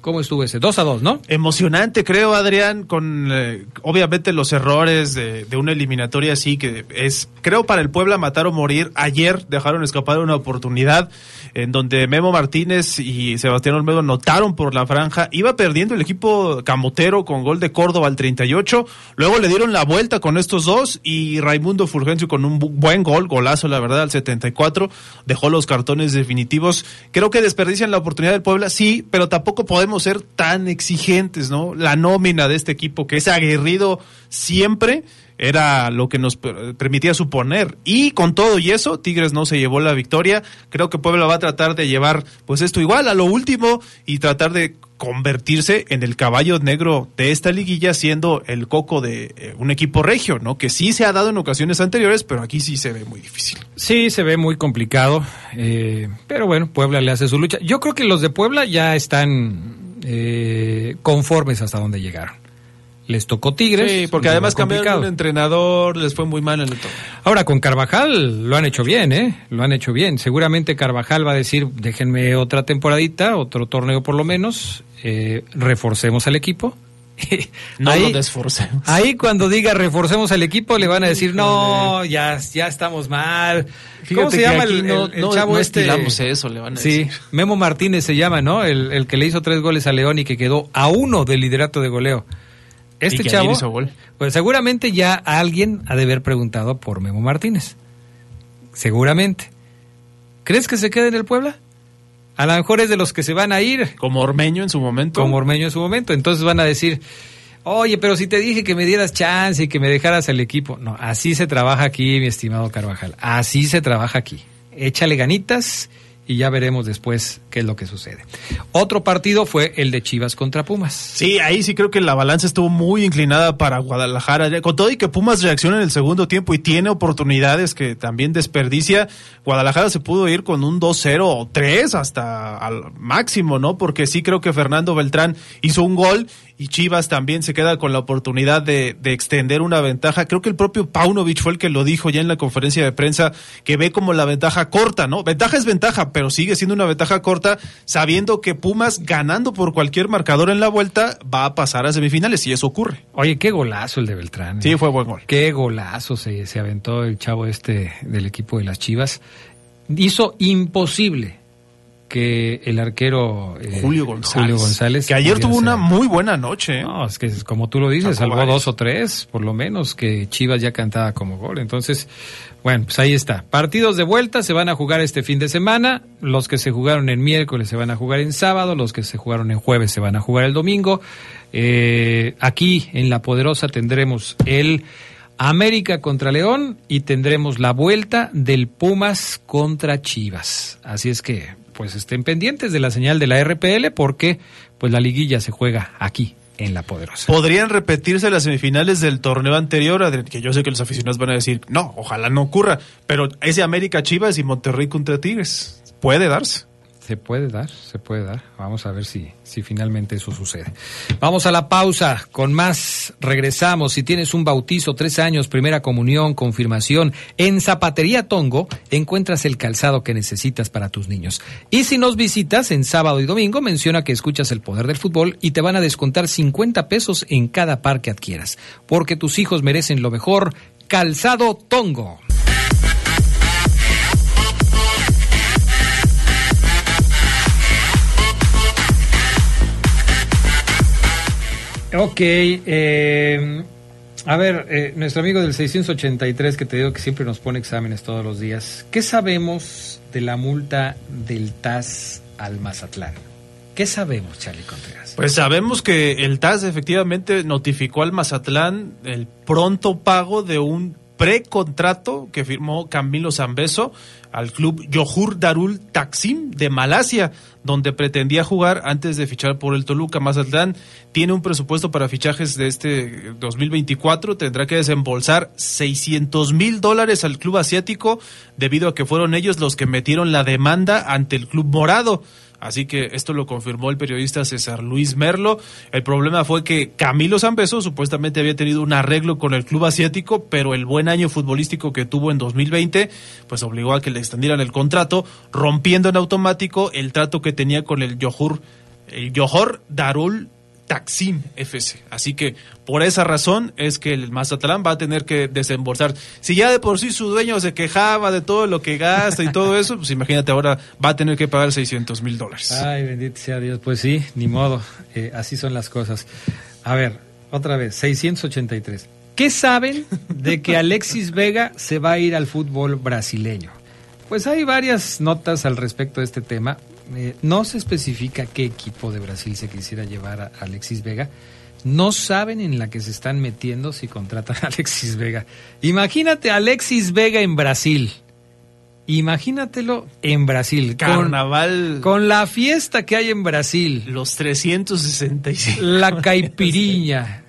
¿Cómo estuvo ese? 2 a 2, ¿no? Emocionante, creo, Adrián, con eh, obviamente los errores de, de, una eliminatoria así, que es, creo, para el Puebla matar o morir. Ayer dejaron escapar una oportunidad en donde Memo Martínez y Sebastián Olmedo notaron por la franja. Iba perdiendo el equipo camotero con gol de Córdoba al 38. Luego le dieron la vuelta con estos dos y Raimundo Fulgencio con un buen gol, golazo, la verdad, al 74. Dejó los cartones definitivos. Creo que desperdician la oportunidad del Puebla, sí, pero tampoco podemos ser tan exigentes, ¿no? La nómina de este equipo que es aguerrido siempre era lo que nos permitía suponer. Y con todo y eso, Tigres no se llevó la victoria. Creo que Puebla va a tratar de llevar pues esto igual a lo último y tratar de convertirse en el caballo negro de esta liguilla siendo el coco de eh, un equipo regio, ¿no? Que sí se ha dado en ocasiones anteriores, pero aquí sí se ve muy difícil. Sí, se ve muy complicado, eh, pero bueno, Puebla le hace su lucha. Yo creo que los de Puebla ya están eh, conformes hasta donde llegaron. Les tocó Tigres. Sí, porque además cambiaron un entrenador, les fue muy mal en el torneo. Ahora, con Carvajal lo han hecho bien, ¿eh? Lo han hecho bien. Seguramente Carvajal va a decir, déjenme otra temporadita, otro torneo por lo menos, eh, reforcemos al equipo. no ahí, lo desforcemos. Ahí cuando diga reforcemos al equipo le van a decir, no, ya, ya estamos mal. ¿Cómo se llama el, chavo este? eso, le van a sí, Memo Martínez se llama, ¿no? El, el que le hizo tres goles a León y que quedó a uno del liderato de goleo. Este chavo, pues seguramente ya alguien ha de haber preguntado por Memo Martínez. Seguramente. ¿Crees que se quede en el Puebla? A lo mejor es de los que se van a ir. Como Ormeño en su momento. Como Ormeño en su momento. Entonces van a decir, oye, pero si te dije que me dieras chance y que me dejaras al equipo. No, así se trabaja aquí, mi estimado Carvajal. Así se trabaja aquí. Échale ganitas y ya veremos después qué es lo que sucede. Otro partido fue el de Chivas contra Pumas. Sí, ahí sí creo que la balanza estuvo muy inclinada para Guadalajara. Con todo y que Pumas reacciona en el segundo tiempo y tiene oportunidades que también desperdicia, Guadalajara se pudo ir con un 2-0 o 3 hasta al máximo, ¿no? Porque sí creo que Fernando Beltrán hizo un gol y Chivas también se queda con la oportunidad de, de, extender una ventaja. Creo que el propio Paunovic fue el que lo dijo ya en la conferencia de prensa, que ve como la ventaja corta, ¿no? Ventaja es ventaja, pero sigue siendo una ventaja corta, sabiendo que Pumas, ganando por cualquier marcador en la vuelta, va a pasar a semifinales, y eso ocurre. Oye, qué golazo el de Beltrán. Sí, fue buen gol. Qué golazo se, se aventó el chavo este del equipo de las Chivas. Hizo imposible que el arquero eh, Julio, González, que ayer tuvo una muy buena noche. ¿eh? No, es que como tú lo dices, salvó dos o tres, por lo menos, que Chivas ya cantaba como gol. Entonces, bueno, pues ahí está. Partidos de vuelta se van a jugar este fin de semana. Los que se jugaron en miércoles se van a jugar en sábado. Los que se jugaron en jueves se van a jugar el domingo. Eh, aquí en La Poderosa tendremos el América contra León y tendremos la vuelta del Pumas contra Chivas. Así es que pues estén pendientes de la señal de la RPL porque pues la liguilla se juega aquí en La Poderosa. ¿Podrían repetirse las semifinales del torneo anterior? Que yo sé que los aficionados van a decir, no, ojalá no ocurra, pero ese América Chivas y Monterrey contra Tigres, puede darse. Se puede dar, se puede dar. Vamos a ver si, si finalmente eso sucede. Vamos a la pausa. Con más regresamos. Si tienes un bautizo, tres años, primera comunión, confirmación, en Zapatería Tongo encuentras el calzado que necesitas para tus niños. Y si nos visitas en sábado y domingo, menciona que escuchas el poder del fútbol y te van a descontar 50 pesos en cada par que adquieras. Porque tus hijos merecen lo mejor. Calzado Tongo. Ok, eh, a ver, eh, nuestro amigo del 683 que te digo que siempre nos pone exámenes todos los días, ¿qué sabemos de la multa del TAS al Mazatlán? ¿Qué sabemos, Charlie Contreras? Pues sabemos que el TAS efectivamente notificó al Mazatlán el pronto pago de un precontrato que firmó Camilo Zambeso al club Yohur Darul Taksim de Malasia, donde pretendía jugar antes de fichar por el Toluca. Mazatlán tiene un presupuesto para fichajes de este 2024, tendrá que desembolsar 600 mil dólares al club asiático debido a que fueron ellos los que metieron la demanda ante el club morado. Así que esto lo confirmó el periodista César Luis Merlo. El problema fue que Camilo Zambeso supuestamente había tenido un arreglo con el club asiático, pero el buen año futbolístico que tuvo en 2020 pues obligó a que le extendieran el contrato, rompiendo en automático el trato que tenía con el Yohur el Johor Darul Taksim FC. Así que por esa razón es que el Mazatlán va a tener que desembolsar. Si ya de por sí su dueño se quejaba de todo lo que gasta y todo eso, pues imagínate ahora va a tener que pagar 600 mil dólares. Ay, bendito sea Dios. Pues sí, ni modo. Eh, así son las cosas. A ver, otra vez, 683. ¿Qué saben de que Alexis Vega se va a ir al fútbol brasileño? Pues hay varias notas al respecto de este tema. Eh, no se especifica qué equipo de Brasil se quisiera llevar a Alexis Vega. No saben en la que se están metiendo si contratan a Alexis Vega. Imagínate a Alexis Vega en Brasil. Imagínatelo en Brasil. Carnaval. Con, con la fiesta que hay en Brasil. Los 365. La caipiriña.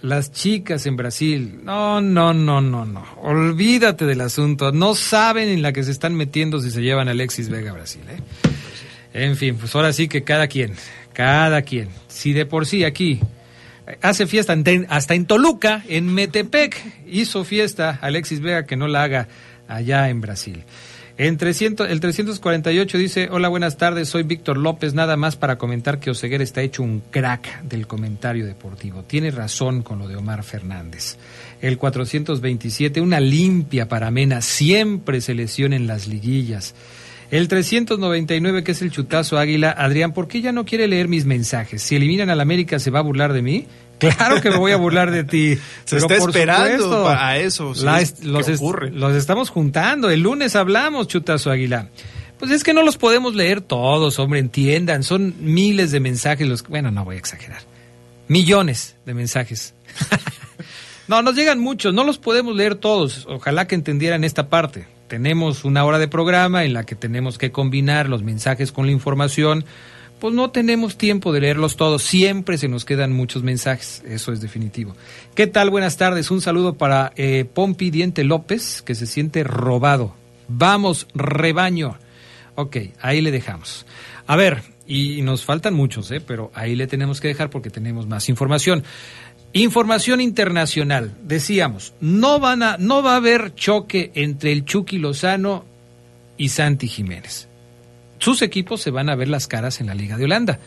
las chicas en Brasil. No, no, no, no, no. Olvídate del asunto. No saben en la que se están metiendo si se llevan a Alexis Vega a Brasil. ¿eh? En fin, pues ahora sí que cada quien. Cada quien. Si de por sí aquí hace fiesta hasta en Toluca, en Metepec, hizo fiesta Alexis Vega que no la haga allá en Brasil. En 300, el 348 dice, hola, buenas tardes, soy Víctor López, nada más para comentar que Oseguera está hecho un crack del comentario deportivo. Tiene razón con lo de Omar Fernández. El 427, una limpia para Mena, siempre se lesiona en las liguillas. El 399, que es el chutazo águila, Adrián, ¿por qué ya no quiere leer mis mensajes? Si eliminan al América, ¿se va a burlar de mí? Claro que me voy a burlar de ti. Se está esperando para eso. los, los estamos juntando. El lunes hablamos, Chutazo Águila. Pues es que no los podemos leer todos, hombre, entiendan. Son miles de mensajes. Los, bueno, no voy a exagerar. Millones de mensajes. no, nos llegan muchos. No los podemos leer todos. Ojalá que entendieran esta parte. Tenemos una hora de programa en la que tenemos que combinar los mensajes con la información pues no tenemos tiempo de leerlos todos. Siempre se nos quedan muchos mensajes, eso es definitivo. ¿Qué tal? Buenas tardes. Un saludo para eh, Pompi Diente López, que se siente robado. Vamos, rebaño. Ok, ahí le dejamos. A ver, y nos faltan muchos, ¿eh? pero ahí le tenemos que dejar porque tenemos más información. Información internacional. Decíamos, no, van a, no va a haber choque entre el Chucky Lozano y Santi Jiménez sus equipos se van a ver las caras en la Liga de Holanda.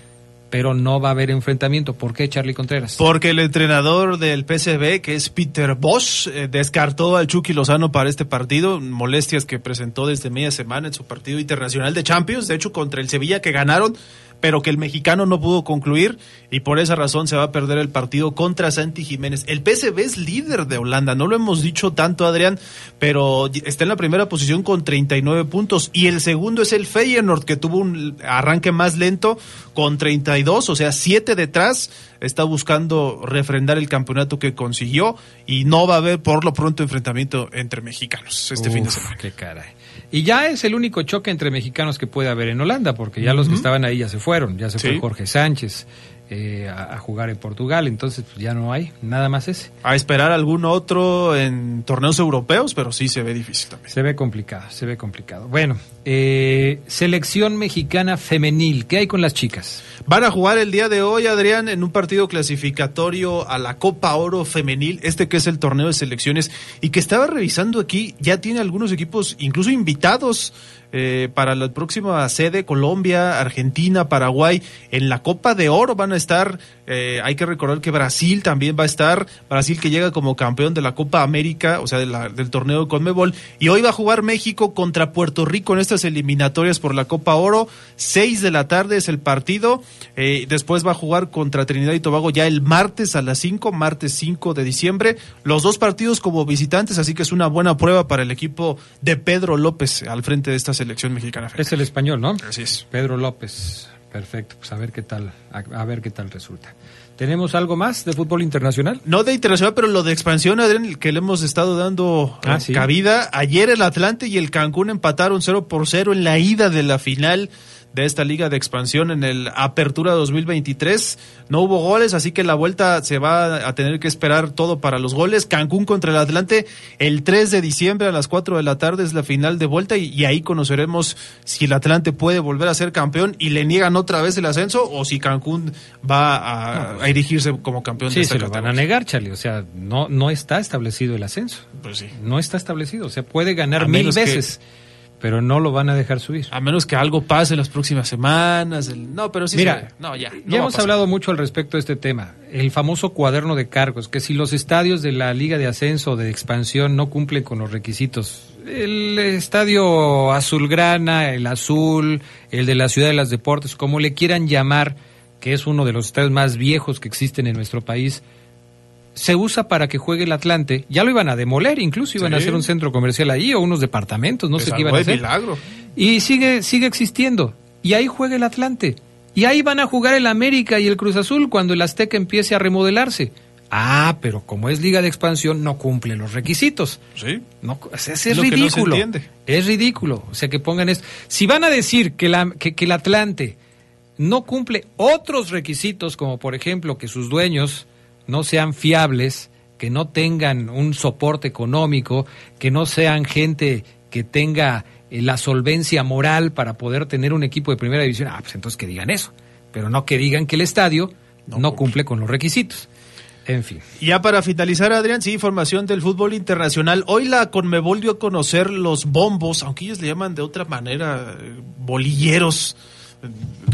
Pero no va a haber enfrentamiento. ¿Por qué, Charlie Contreras? Porque el entrenador del PSV, que es Peter Bosch, eh, descartó al Chucky Lozano para este partido. Molestias que presentó desde media semana en su partido internacional de Champions. De hecho, contra el Sevilla que ganaron pero que el mexicano no pudo concluir y por esa razón se va a perder el partido contra Santi Jiménez. El PSV es líder de Holanda, no lo hemos dicho tanto Adrián, pero está en la primera posición con 39 puntos y el segundo es el Feyenoord que tuvo un arranque más lento con 32, o sea, 7 detrás, está buscando refrendar el campeonato que consiguió y no va a haber por lo pronto enfrentamiento entre mexicanos este fin de semana. Qué caray. Y ya es el único choque entre mexicanos que puede haber en Holanda, porque ya los que estaban ahí ya se fueron, ya se fue Jorge Sánchez. Eh, a, jugar en Portugal, entonces pues, ya no hay nada más ese. A esperar algún otro en torneos europeos, pero sí se ve difícil también. Se ve complicado, se ve complicado. Bueno, eh, selección mexicana femenil, ¿qué hay con las chicas? Van a jugar el día de hoy, Adrián, en un partido clasificatorio a la Copa Oro Femenil, este que es el torneo de selecciones, y que estaba revisando aquí, ya tiene algunos equipos, incluso invitados eh, para la próxima sede, Colombia, Argentina, Paraguay, en la Copa de Oro van a estar, eh, hay que recordar que Brasil también va a estar, Brasil que llega como campeón de la Copa América, o sea, del torneo de Conmebol, y hoy va a jugar México contra Puerto Rico en estas eliminatorias por la Copa Oro, seis de la tarde es el partido, eh, después va a jugar contra Trinidad y Tobago ya el martes a las 5, martes 5 de diciembre, los dos partidos como visitantes, así que es una buena prueba para el equipo de Pedro López al frente de estas selección mexicana. Es el español, ¿no? Así es. Pedro López. Perfecto, pues a ver qué tal, a, ver qué tal resulta. ¿Tenemos algo más de fútbol internacional? No de internacional, pero lo de expansión, Adrián, que le hemos estado dando ah, cabida. Ayer el Atlante y el Cancún empataron 0 por 0 en la ida de la final de esta liga de expansión en el Apertura 2023. No hubo goles, así que la vuelta se va a tener que esperar todo para los goles. Cancún contra el Atlante el 3 de diciembre a las 4 de la tarde es la final de vuelta y, ahí conoceremos si el Atlante puede volver a ser campeón y le niegan otra vez el ascenso o si Cancún va a, a erigirse como campeón. Sí, se lo van a negar, Charlie. O sea, no, no está establecido el ascenso. Pues sí. No está establecido. O sea, puede ganar mil veces pero no lo van a dejar subir. A menos que algo pase en las próximas semanas. el- No, pero sí. Mira, se- no, ya. no ya hemos hablado mucho al respecto de este tema. El famoso cuaderno de cargos, que si los estadios de la Liga de Ascenso o de Expansión no cumplen con los requisitos, el estadio azulgrana, el azul, el de la Ciudad de las Deportes, como le quieran llamar, que es uno de los estadios más viejos que existen en nuestro país, se usa para que juegue el Atlante. Ya lo iban a demoler, incluso iban a hacer un centro comercial ahí o unos departamentos, no sé qué iban a hacer. milagro. Y sigue, sigue existiendo. Y ahí juega el Atlante. Y ahí van a jugar el América y el Cruz Azul cuando el Azteca empiece a remodelarse. Ah, pero como es liga de expansión, no cumple los requisitos. Sí. No, es, Es no ridículo. es ridículo. O sea, que pongan esto. Si van a decir que, la, que, que el Atlante no cumple otros requisitos, como por ejemplo que sus dueños no sean fiables, que no tengan un soporte económico, que no sean gente que tenga eh, la solvencia moral para poder tener un equipo de primera división, ah, pues entonces que digan eso, pero no que digan que el estadio no, cumple con los requisitos. En fin. Ya para finalizar, Adrián, sí, información del fútbol internacional. Hoy la Conmebol dio a conocer los bombos, aunque ellos le llaman de otra manera, eh, bolilleros,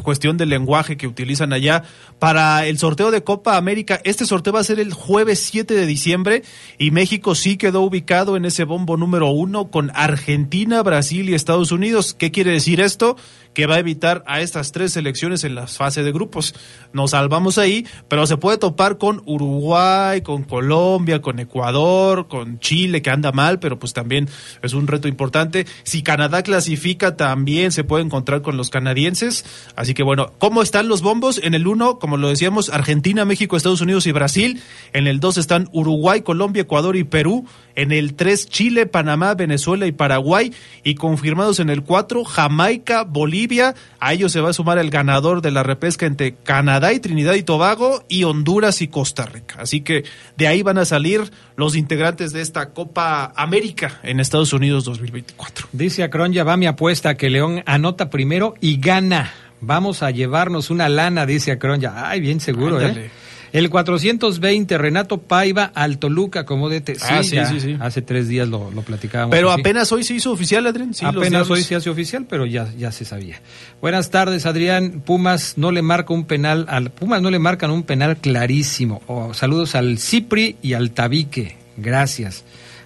cuestión del lenguaje que utilizan allá, para el sorteo de Copa América. Este sorteo va a ser el jueves 7 de diciembre y México sí quedó ubicado en ese bombo número uno con Argentina, Brasil y Estados Unidos. ¿Qué quiere decir esto? que va a evitar a estas tres selecciones en la fase de grupos. Nos salvamos ahí, pero se puede topar con Uruguay, con Colombia, con Ecuador, con Chile, que anda mal, pero pues también es un reto importante. Si Canadá clasifica, también se puede encontrar con los canadienses. Así que bueno, ¿cómo están los bombos? En el 1, como lo decíamos, Argentina, México, Estados Unidos y Brasil. En el 2 están Uruguay, Colombia, Ecuador y Perú. En el 3, Chile, Panamá, Venezuela y Paraguay. Y confirmados en el 4, Jamaica, Bolivia. A ellos se va a sumar el ganador de la repesca entre Canadá y Trinidad y Tobago y Honduras y Costa Rica. Así que de ahí van a salir los integrantes de esta Copa América en Estados Unidos 2024. Dice Acron, ya va mi apuesta que León anota primero y gana. Vamos a llevarnos una lana, dice Acron, ya. Ay, bien seguro, Ándale. ¿eh? El 420, Renato Paiva al Toluca como DT. Ah, sí, ya sí, sí. Hace tres días lo, lo platicábamos. Pero apenas hoy se hizo oficial, Adrián. Sí, Apenas hoy se hace oficial, pero ya, ya se sabía. Buenas tardes, Adrián. Pumas no le marca un penal, al Pumas no le marcan un penal clarísimo. Oh, saludos al Cipri y al Tabique. Gracias.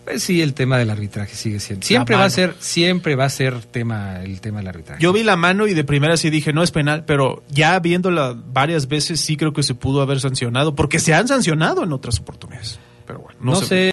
Pues sí, el tema del arbitraje sigue siendo. Siempre va a ser, siempre va a ser tema, el tema del arbitraje. Yo vi la mano y de primera sí dije, no es penal, pero ya viéndola varias veces sí creo que se pudo haber sancionado, porque se han sancionado en otras oportunidades. Pero bueno, no, no sé. sé.